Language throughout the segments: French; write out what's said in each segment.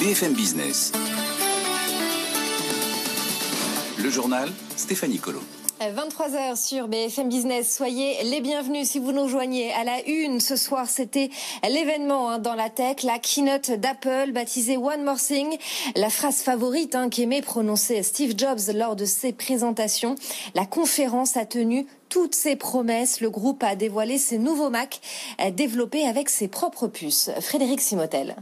BFM Business. Le journal Stéphanie Colo. 23h sur BFM Business. Soyez les bienvenus si vous nous joignez à la une. Ce soir, c'était l'événement hein, dans la tech, la keynote d'Apple baptisée One More Thing. La phrase favorite hein, qu'aimait prononcer Steve Jobs lors de ses présentations. La conférence a tenu toutes ses promesses. Le groupe a dévoilé ses nouveaux Mac euh, développés avec ses propres puces. Frédéric Simotel.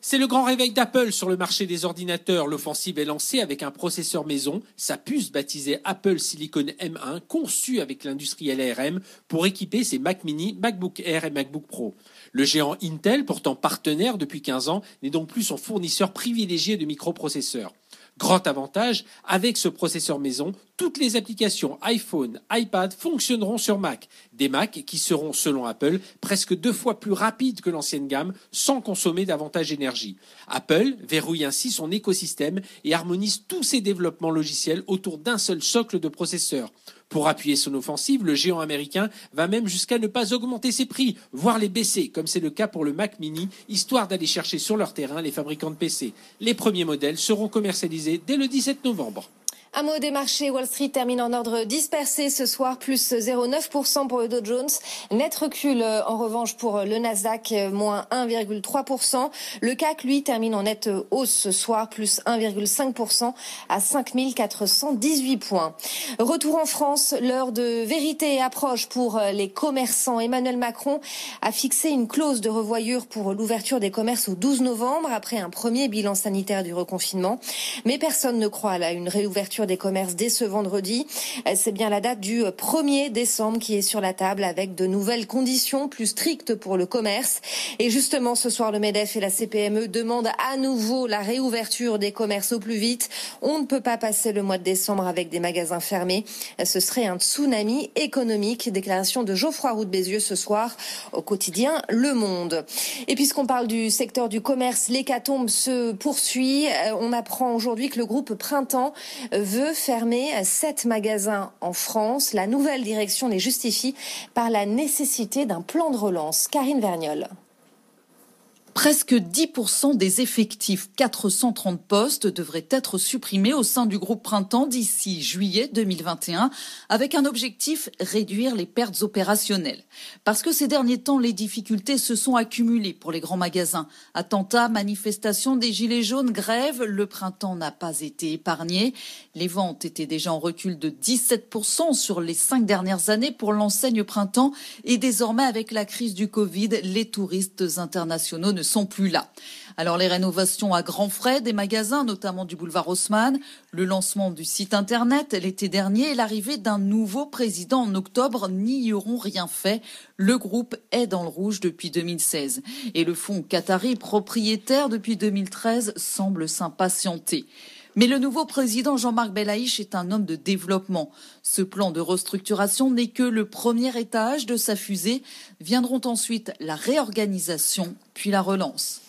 C'est le grand réveil d'Apple sur le marché des ordinateurs. L'offensive est lancée avec un processeur maison, sa puce baptisée Apple Silicon M1, conçue avec l'industriel ARM pour équiper ses Mac mini, MacBook Air et MacBook Pro. Le géant Intel, pourtant partenaire depuis 15 ans, n'est donc plus son fournisseur privilégié de microprocesseurs. Grand avantage, avec ce processeur maison, toutes les applications iPhone, iPad fonctionneront sur Mac. Des Macs qui seront, selon Apple, presque deux fois plus rapides que l'ancienne gamme sans consommer davantage d'énergie. Apple verrouille ainsi son écosystème et harmonise tous ses développements logiciels autour d'un seul socle de processeurs. Pour appuyer son offensive, le géant américain va même jusqu'à ne pas augmenter ses prix, voire les baisser, comme c'est le cas pour le Mac mini, histoire d'aller chercher sur leur terrain les fabricants de PC. Les premiers modèles seront commercialisés dès le 17 novembre. Un mot des marchés, Wall Street termine en ordre dispersé ce soir, plus 0,9% pour le Dow Jones. Net recul euh, en revanche pour le Nasdaq, euh, moins 1,3%. Le CAC, lui, termine en nette hausse ce soir, plus 1,5% à 5418 points. Retour en France, l'heure de vérité approche pour euh, les commerçants. Emmanuel Macron a fixé une clause de revoyure pour l'ouverture des commerces au 12 novembre, après un premier bilan sanitaire du reconfinement. Mais personne ne croit à une réouverture des commerces dès ce vendredi. Euh, c'est bien la date du 1er décembre qui est sur la table avec de nouvelles conditions plus strictes pour le commerce. Et justement, ce soir, le MEDEF et la CPME demandent à nouveau la réouverture des commerces au plus vite. On ne peut pas passer le mois de décembre avec des magasins fermés. Ce serait un tsunami économique. Déclaration de Geoffroy Roux de Bézieux ce soir au quotidien Le Monde. Et puisqu'on parle du secteur du commerce, l'hécatombe se poursuit. Euh, on apprend aujourd'hui que le groupe Printemps veut fermer sept magasins en France. La nouvelle direction les justifie par la nécessité d'un plan de relance. Karine Vergnol. Presque 10% des effectifs, 430 postes, devraient être supprimés au sein du groupe Printemps d'ici juillet 2021, avec un objectif réduire les pertes opérationnelles. Parce que ces derniers temps, les difficultés se sont accumulées pour les grands magasins. Attentats, manifestations des Gilets jaunes, grèves, le printemps n'a pas été épargné. Les ventes étaient déjà en recul de 17% sur les cinq dernières années pour l'enseigne Printemps et désormais avec la crise du Covid, les touristes internationaux ne sont plus là. Alors les rénovations à grands frais des magasins, notamment du boulevard Haussmann, le lancement du site internet l'été dernier et l'arrivée d'un nouveau président en octobre n'y auront rien fait. Le groupe est dans le rouge depuis 2016 et le fonds Qatari propriétaire depuis 2013 semble s'impatienter. Mais le nouveau président Jean-Marc Belaïch est un homme de développement. Ce plan de restructuration n'est que le premier étage de sa fusée. Viendront ensuite la réorganisation, puis la relance.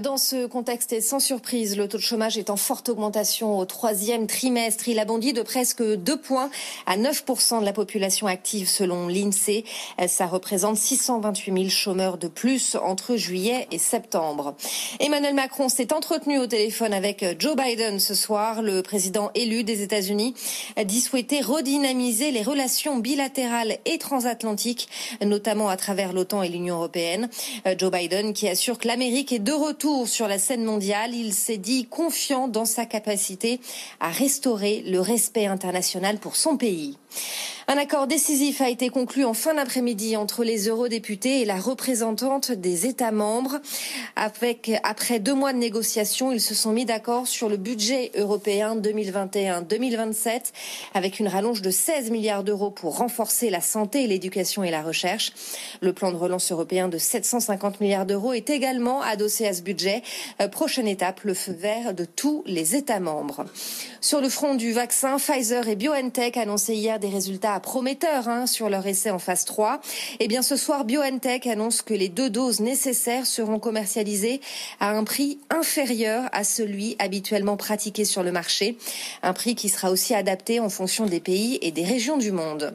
Dans ce contexte et sans surprise, le taux de chômage est en forte augmentation au troisième trimestre. Il a bondi de presque 2 points à 9% de la population active selon l'INSEE. Ça représente 628 000 chômeurs de plus entre juillet et septembre. Emmanuel Macron s'est entretenu au téléphone avec Joe Biden ce soir. Le président élu des États-Unis dit souhaiter redynamiser les relations bilatérales et transatlantiques, notamment à travers l'OTAN et l'Union européenne. Joe Biden qui assure que l'Amérique est de retour sur la scène mondiale. Il s'est dit confiant dans sa capacité à restaurer le respect international pour son pays. Un accord décisif a été conclu en fin d'après-midi entre les eurodéputés et la représentante des États membres. Après deux mois de négociations, ils se sont mis d'accord sur le budget européen 2021-2027 avec une rallonge de 16 milliards d'euros pour renforcer la santé, l'éducation et la recherche. Le plan de relance européen de 750 milliards d'euros est également adossé à ce budget. Euh, prochaine étape, le feu vert de tous les États membres. Sur le front du vaccin, Pfizer et BioNTech annonçaient hier des résultats prometteurs hein, sur leur essai en phase 3. Eh bien, ce soir, BioNTech annonce que les deux doses nécessaires seront commercialisées à un prix inférieur à celui habituellement pratiqué sur le marché. Un prix qui sera aussi adapté en fonction des pays et des régions du monde.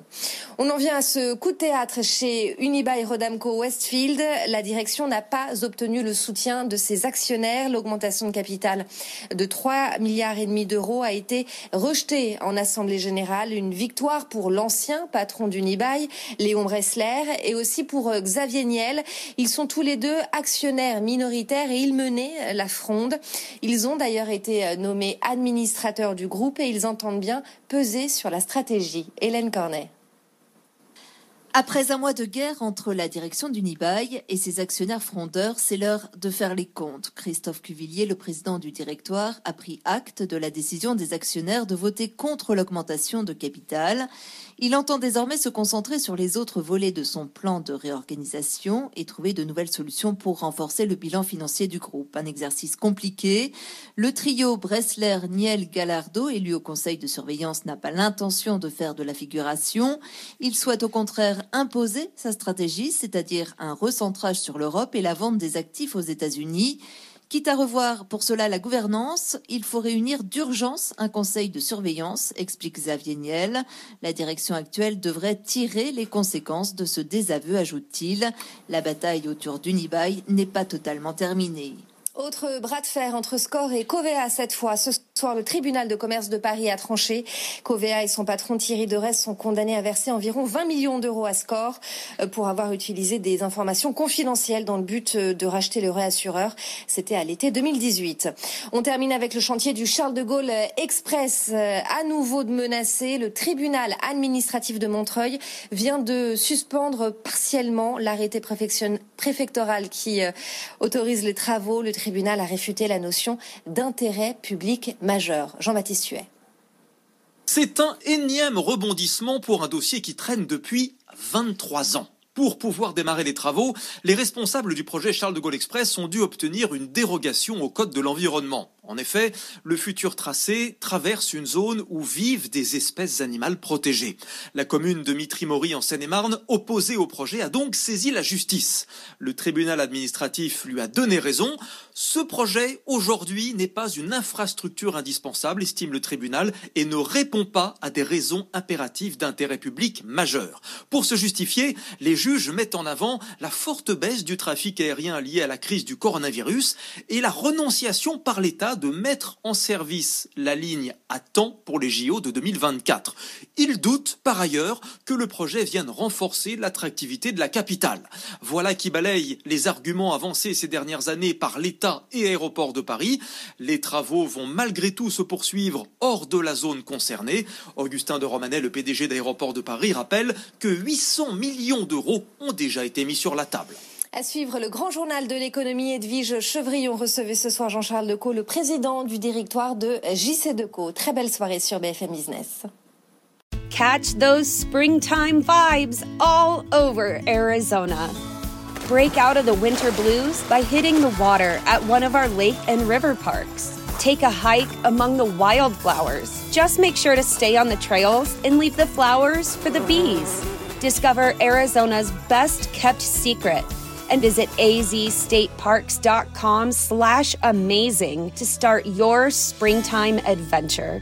On en vient à ce coup de théâtre chez Unibail Rodamco Westfield. La direction n'a pas obtenu le soutien de ses actionnaires. L'augmentation de capital de 3 milliards et demi d'euros a été rejetée en assemblée générale. Une victoire pour l'ancien patron d'Unibail, Léon Bressler, et aussi pour euh, Xavier Niel. Ils sont tous les deux actionnaires minoritaires et ils menaient la fronde. Ils ont d'ailleurs été euh, nommés administrateurs du groupe et ils entendent bien peser sur la stratégie. Hélène Cornet. Après un mois de guerre entre la direction d'Unibail et ses actionnaires frondeurs, c'est l'heure de faire les comptes. Christophe Cuvillier, le président du directoire, a pris acte de la décision des actionnaires de voter contre l'augmentation de capital. Il entend désormais se concentrer sur les autres volets de son plan de réorganisation et trouver de nouvelles solutions pour renforcer le bilan financier du groupe. Un exercice compliqué. Le trio Bressler, Niel, Gallardo, élu au conseil de surveillance, n'a pas l'intention de faire de la figuration. Il souhaite au contraire imposer sa stratégie, c'est-à-dire un recentrage sur l'Europe et la vente des actifs aux États-Unis. Quitte à revoir pour cela la gouvernance, il faut réunir d'urgence un conseil de surveillance, explique Xavier Niel. La direction actuelle devrait tirer les conséquences de ce désaveu, ajoute-t-il. La bataille autour d'Unibail n'est pas totalement terminée. Autre bras de fer entre Score et Covea cette fois. Ce soir, le tribunal de commerce de Paris a tranché. Covea et son patron Thierry Derez sont condamnés à verser environ 20 millions d'euros à Score euh, pour avoir utilisé des informations confidentielles dans le but euh, de racheter le réassureur. C'était à l'été 2018. On termine avec le chantier du Charles de Gaulle Express. Euh, à nouveau de menacer, le tribunal administratif de Montreuil vient de suspendre partiellement l'arrêté préfectoral qui autorise les travaux. Le tribunal a réfuté la notion d'intérêt public majeur. Jean-Baptiste Huet. C'est un énième rebondissement pour un dossier qui traîne depuis 23 ans. Pour pouvoir démarrer les travaux, les responsables du projet Charles de Gaulle Express ont dû obtenir une dérogation au Code de l'environnement. En effet, le futur tracé traverse une zone où vivent des espèces animales protégées. La commune de Mitry-Mory en Seine-et-Marne, opposée au projet, a donc saisi la justice. Le tribunal administratif lui a donné raison. Ce projet, aujourd'hui, n'est pas une infrastructure indispensable, estime le tribunal, et ne répond pas à des raisons impératives d'intérêt public majeur. Pour se justifier, les juges mettent en avant la forte baisse du trafic aérien lié à la crise du coronavirus et la renonciation par l'État de mettre en service la ligne à temps pour les JO de 2024. Il doute par ailleurs que le projet vienne renforcer l'attractivité de la capitale. Voilà qui balaye les arguments avancés ces dernières années par l'État et Aéroports de Paris. Les travaux vont malgré tout se poursuivre hors de la zone concernée. Augustin de Romanet, le PDG d'Aéroports de Paris, rappelle que 800 millions d'euros ont déjà été mis sur la table. À suivre le grand journal de l'économie, Edwige Chevrillon recevait ce soir Jean-Charles Decaux, le président du directoire de JC Decaux. Très belle soirée sur BFM Business. Catch those springtime vibes all over Arizona. Break out of the winter blues by hitting the water at one of our lake and river parks. Take a hike among the wildflowers. Just make sure to stay on the trails and leave the flowers for the bees. Discover Arizona's best kept secret and visit azstateparks.com slash amazing to start your springtime adventure.